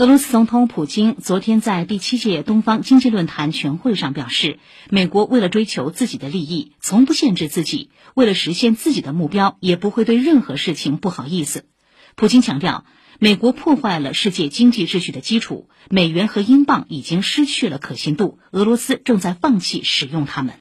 俄罗斯总统普京昨天在第七届东方经济论坛全会上表示美国为了追求自己的利益从不限制自己为了实现自己的目标也不会对任何事情不好意思。普京强调美国破坏了世界经济秩序的基础美元和英镑已经失去了可信度俄罗斯正在放弃使用它们。